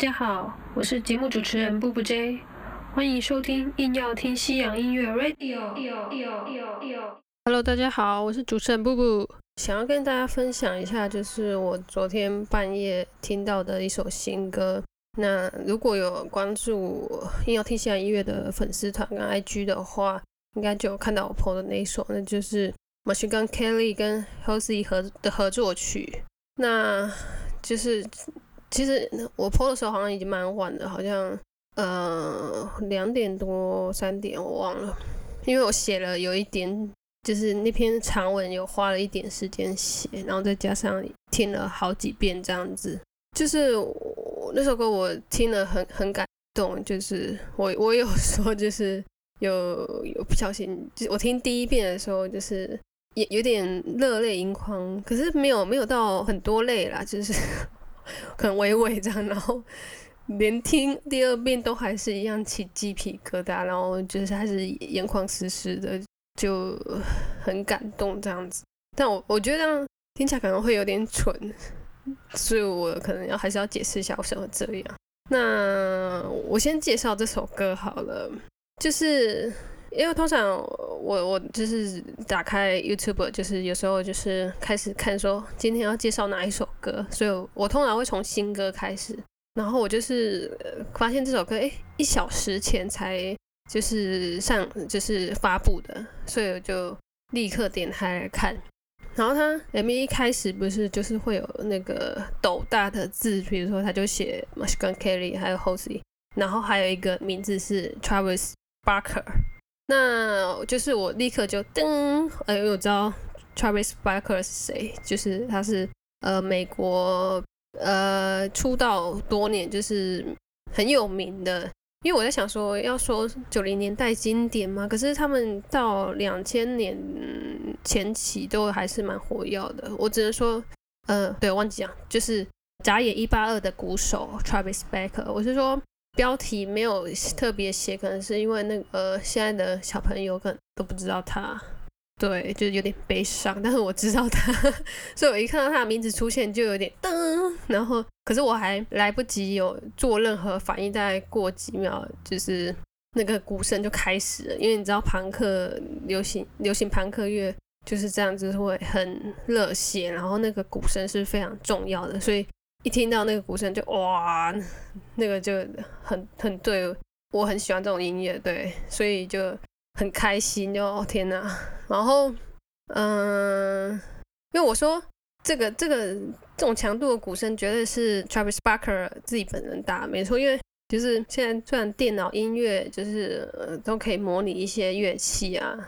大家好，我是节目主持人布布 J，欢迎收听硬要听西洋音乐 Radio。Hello，大家好，我是主持人布布，想要跟大家分享一下，就是我昨天半夜听到的一首新歌。那如果有关注硬要听西洋音乐的粉丝团跟 IG 的话，应该就有看到我 PO 的那一首，那就是 Machine Gun Kelly 跟 Halsey 合的合作曲。那就是其实我播的时候好像已经蛮晚的，好像呃两点多三点我忘了，因为我写了有一点，就是那篇长文有花了一点时间写，然后再加上听了好几遍这样子，就是那首歌我听了很很感动，就是我我有说就是有有不小心，就我听第一遍的时候就是也有点热泪盈眶，可是没有没有到很多泪啦，就是 可能微微这样，然后连听第二遍都还是一样起鸡皮疙瘩，然后就是还是眼眶湿湿的，就很感动这样子。但我我觉得这样听起来可能会有点蠢，所以我可能要还是要解释一下为什么这样。那我先介绍这首歌好了，就是因为通常我我就是打开 YouTube，就是有时候就是开始看说今天要介绍哪一首歌，所以我通常会从新歌开始。然后我就是发现这首歌，哎，一小时前才就是上就是发布的，所以我就立刻点开来看。然后它 MV 一开始不是就是会有那个斗大的字，比如说他就写 Machine Gun Kelly 还有 Halsey，然后还有一个名字是 Travis Barker。那就是我立刻就噔，哎，我知道 Travis Barker 是谁，就是他是呃美国呃出道多年，就是很有名的。因为我在想说，要说九零年代经典嘛，可是他们到两千年前期都还是蛮活跃的。我只能说，呃，对，忘记讲，就是眨眼一八二的鼓手 Travis Barker。我是说标题没有特别写，可能是因为那个现在的小朋友可能都不知道他，对，就是有点悲伤。但是我知道他，所以我一看到他的名字出现就有点噔，然后可是我还来不及有做任何反应，大概过几秒，就是那个鼓声就开始了。因为你知道朋克流行流行朋克乐就是这样子，会很热血，然后那个鼓声是非常重要的，所以一听到那个鼓声就哇，那个就很很对我很喜欢这种音乐，对，所以就很开心，就天哪，然后嗯，因为我说这个这个这种强度的鼓声绝对是 Travis Barker 自己本人打，没错，因为就是现在虽然电脑音乐就是、呃、都可以模拟一些乐器啊，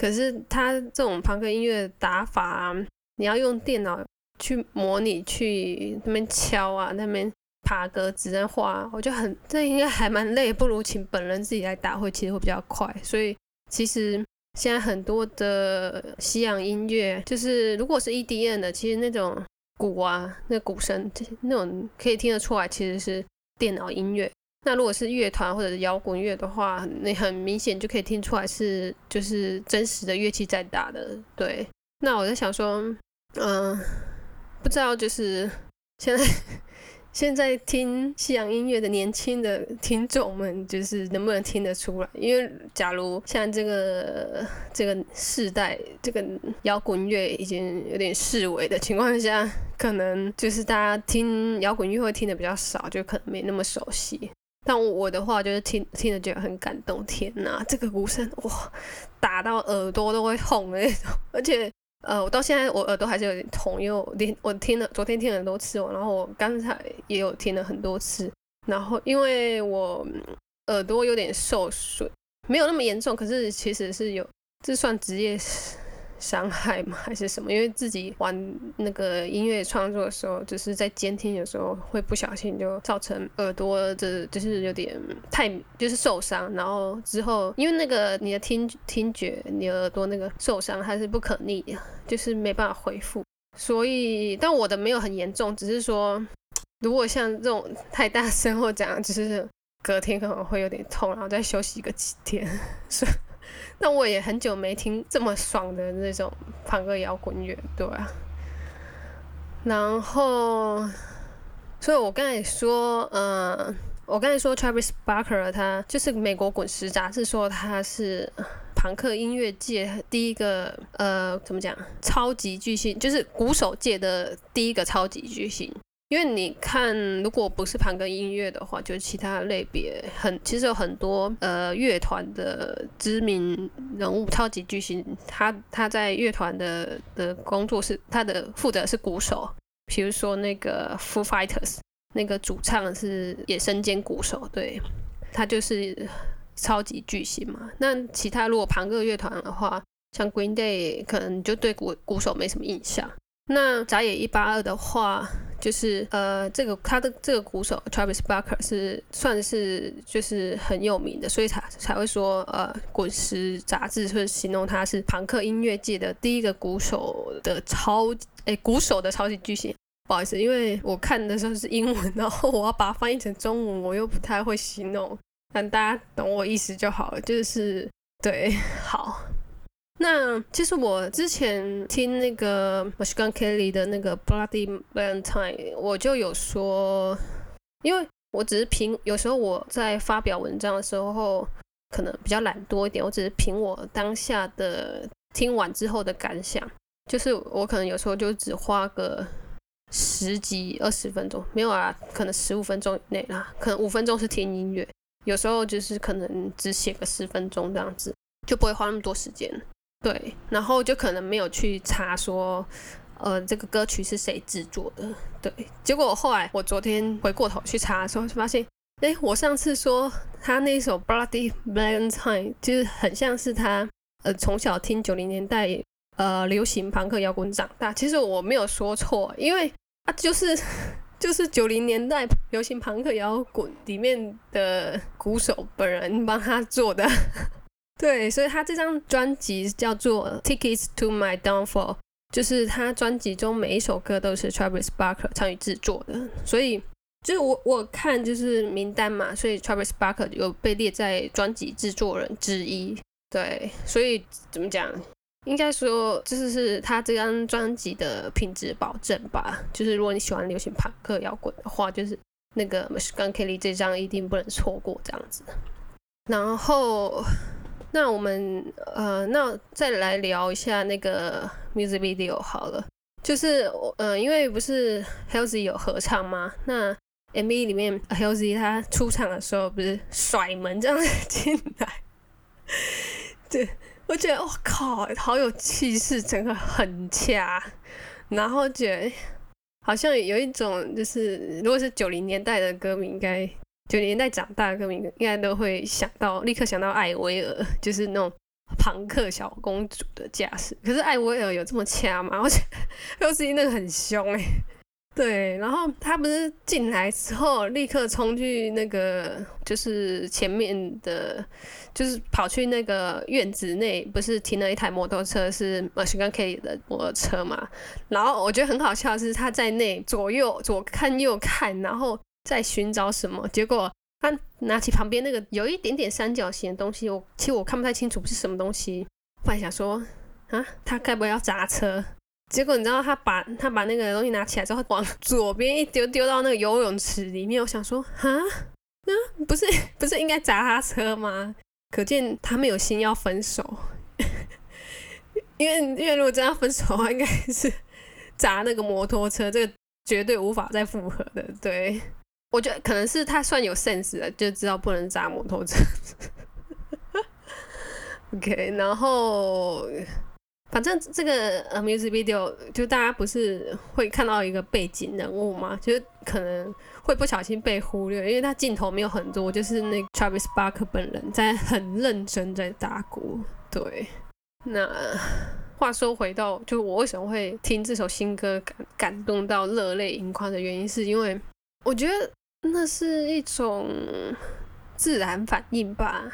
可是他这种朋克音乐打法、啊，你要用电脑去模拟去那边敲啊，那边爬格子在画，我就很这应该还蛮累，不如请本人自己来打会其实会比较快，所以其实。现在很多的西洋音乐，就是如果是 EDM 的，其实那种鼓啊，那鼓声，那种可以听得出来，其实是电脑音乐。那如果是乐团或者是摇滚乐的话，你很明显就可以听出来是就是真实的乐器在打的。对，那我在想说，嗯、不知道就是现在现在听西洋音乐的年轻的听众们，就是能不能听得出来？因为假如像这个这个世代，这个摇滚乐已经有点式微的情况下，可能就是大家听摇滚乐会听的比较少，就可能没那么熟悉。但我的话就是听听着觉得很感动，天哪，这个鼓声哇，打到耳朵都会痛的那种，而且。呃，我到现在我耳朵还是有点痛，因为我听我听了昨天听了很多次，然后我刚才也有听了很多次，然后因为我耳朵有点受损，没有那么严重，可是其实是有，这算职业 伤害吗？还是什么？因为自己玩那个音乐创作的时候，就是在监听的时候会不小心就造成耳朵的，就是有点太就是受伤，然后之后因为那个你的听听觉，你耳朵那个受伤它是不可逆的，就是没办法恢复。所以，但我的没有很严重，只是说如果像这种太大声或怎样，只是隔天可能会有点痛，然后再休息个几天。所以。那我也很久没听这么爽的那种朋克摇滚乐，对啊。然后，所以我刚才说，嗯，我刚才说 Travis Barker 他就是美国滚石杂志说他是朋克音乐界第一个，呃，怎么讲，超级巨星，就是鼓手界的第一个超级巨星。因为你看，如果不是朋克音乐的话，就是其他类别很，其实有很多呃乐团的知名人物、超级巨星，他他在乐团的的工作是他的负责是鼓手，比如说那个 Foo Fighters 那个主唱是也身兼鼓手，对他就是超级巨星嘛。那其他如果朋克乐团的话，像 Green Day 可能就对鼓鼓手没什么印象。那扎野一八二的话。就是呃，这个他的这个鼓手 Travis Barker 是算是就是很有名的，所以才才会说呃，滚石杂志会形容他是朋克音乐界的第一个鼓手的超诶鼓手的超级巨星。不好意思，因为我看的时候是英文，然后我要把它翻译成中文，我又不太会形容，但大家懂我意思就好了。就是对，好。那其实我之前听那个 m a c h i g a n Kelly 的那个 Bloody Valentine，我就有说，因为我只是凭有时候我在发表文章的时候，可能比较懒惰一点，我只是凭我当下的听完之后的感想，就是我可能有时候就只花个十几二十分钟，没有啊，可能十五分钟以内啦，可能五分钟是听音乐，有时候就是可能只写个十分钟这样子，就不会花那么多时间。对，然后就可能没有去查说，呃，这个歌曲是谁制作的。对，结果后来我昨天回过头去查的时候，就发现，哎，我上次说他那首《Bloody Valentine》就是很像是他，呃，从小听九零年代呃流行朋克摇滚长大。其实我没有说错，因为啊，就是 就是九零年代流行朋克摇滚里面的鼓手本人帮他做的。对，所以他这张专辑叫做《Tickets to My Downfall》，就是他专辑中每一首歌都是 Travis Barker 参与制作的。所以就是我我看就是名单嘛，所以 Travis Barker 有被列在专辑制作人之一。对，所以怎么讲？应该说就是是他这张专辑的品质保证吧。就是如果你喜欢流行朋克摇滚的话，就是那个 Machine Gun Kelly 这张一定不能错过这样子。然后。那我们呃，那再来聊一下那个 music video 好了，就是呃，因为不是 Halsey 有合唱吗？那 MV 里面 Halsey 他出场的时候不是甩门这样进来，对我觉得我靠，好有气势，整个很掐，然后觉得好像有一种就是，如果是九零年代的歌迷应该。九年代长大的歌迷应该都会想到，立刻想到艾薇儿，就是那种朋克小公主的架势。可是艾薇儿有这么掐吗？我觉得 l c 那个很凶哎。对，然后他不是进来之后立刻冲去那个，就是前面的，就是跑去那个院子内，不是停了一台摩托车，是 mushank 的摩托车嘛？然后我觉得很好笑的是，他在内左右左看右看，然后。在寻找什么？结果他拿起旁边那个有一点点三角形的东西，我其实我看不太清楚是什么东西。本来想说啊，他该不会要砸车？结果你知道他把他把那个东西拿起来之后，往左边一丢，丢到那个游泳池里面。我想说啊，那不是不是应该砸他车吗？可见他没有心要分手。因为因为如果真要分手的话，应该是砸那个摩托车，这个绝对无法再复合的。对。我觉得可能是他算有 sense 的，就知道不能砸摩托车。OK，然后反正这个 music video 就大家不是会看到一个背景人物吗？就是可能会不小心被忽略，因为他镜头没有很多，就是那 Travis Barker 本人在很认真在打鼓。对，那话说回到，就我为什么会听这首新歌感感动到热泪盈眶的原因，是因为我觉得。那是一种自然反应吧，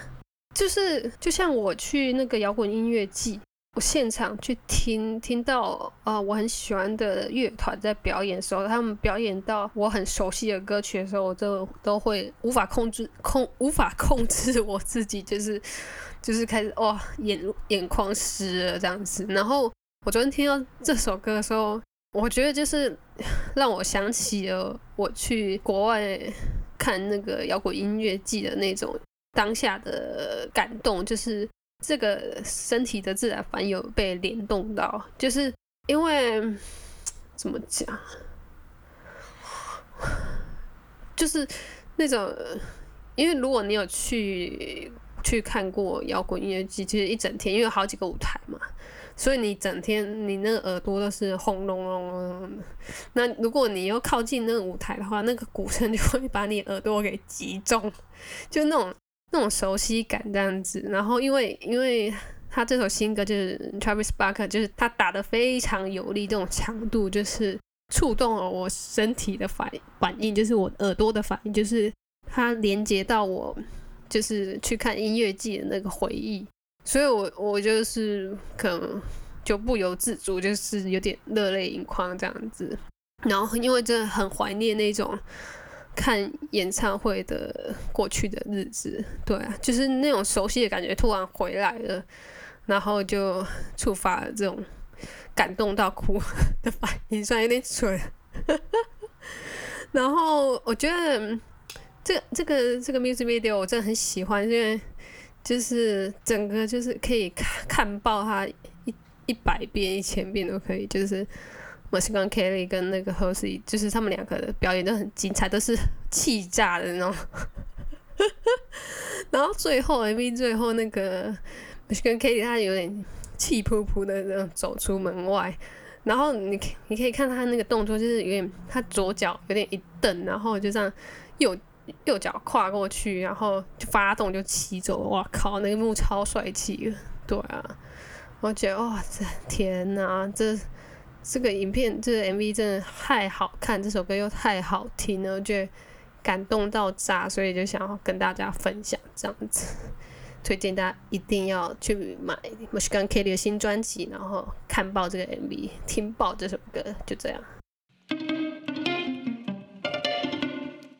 就是就像我去那个摇滚音乐季，我现场去听听到啊，我很喜欢的乐团在表演的时候，他们表演到我很熟悉的歌曲的时候，我就都会无法控制控无法控制我自己，就是就是开始哇眼眼眶湿了这样子。然后我昨天听到这首歌的时候。我觉得就是 让我想起了我去国外看那个摇滚音乐季的那种当下的感动，就是这个身体的自然反应有被联动到，就是因为怎么讲，就是那种，因为如果你有去去看过摇滚音乐季，其实一整天，因为有好几个舞台嘛。所以你整天你那个耳朵都是轰隆隆隆的，那如果你又靠近那个舞台的话，那个鼓声就会把你耳朵给击中，就那种那种熟悉感这样子。然后因为因为他这首新歌就是 Travis Barker，就是他打的非常有力，这种强度就是触动了我身体的反反应，就是我耳朵的反应，就是它连接到我就是去看音乐季的那个回忆。所以，我我就是可能就不由自主，就是有点热泪盈眶这样子。然后，因为真的很怀念那种看演唱会的过去的日子，对啊，就是那种熟悉的感觉突然回来了，然后就触发了这种感动到哭的反应，虽然有点蠢。然后，我觉得这这个这个 music video 我真的很喜欢，因为。就是整个就是可以看看爆他一一百遍一千遍都可以，就是 m a s h i n Kelly 跟那个 Hosey，就是他们两个的表演都很精彩，都是气炸的那种。然后最后 MV 最后那个 m a s h i n Kelly 他有点气扑扑的那种走出门外，然后你你可以看他那个动作，就是有点他左脚有点一蹬，然后就这样右。右脚跨过去，然后就发动就骑走，哇靠，那个幕超帅气的，对啊，我觉得哇，这天哪，这这个影片这个 MV 真的太好看，这首歌又太好听了，我觉得感动到炸，所以就想要跟大家分享这样子，推荐大家一定要去买 m a c h i n Kelly 的新专辑，然后看爆这个 MV，听爆这首歌，就这样。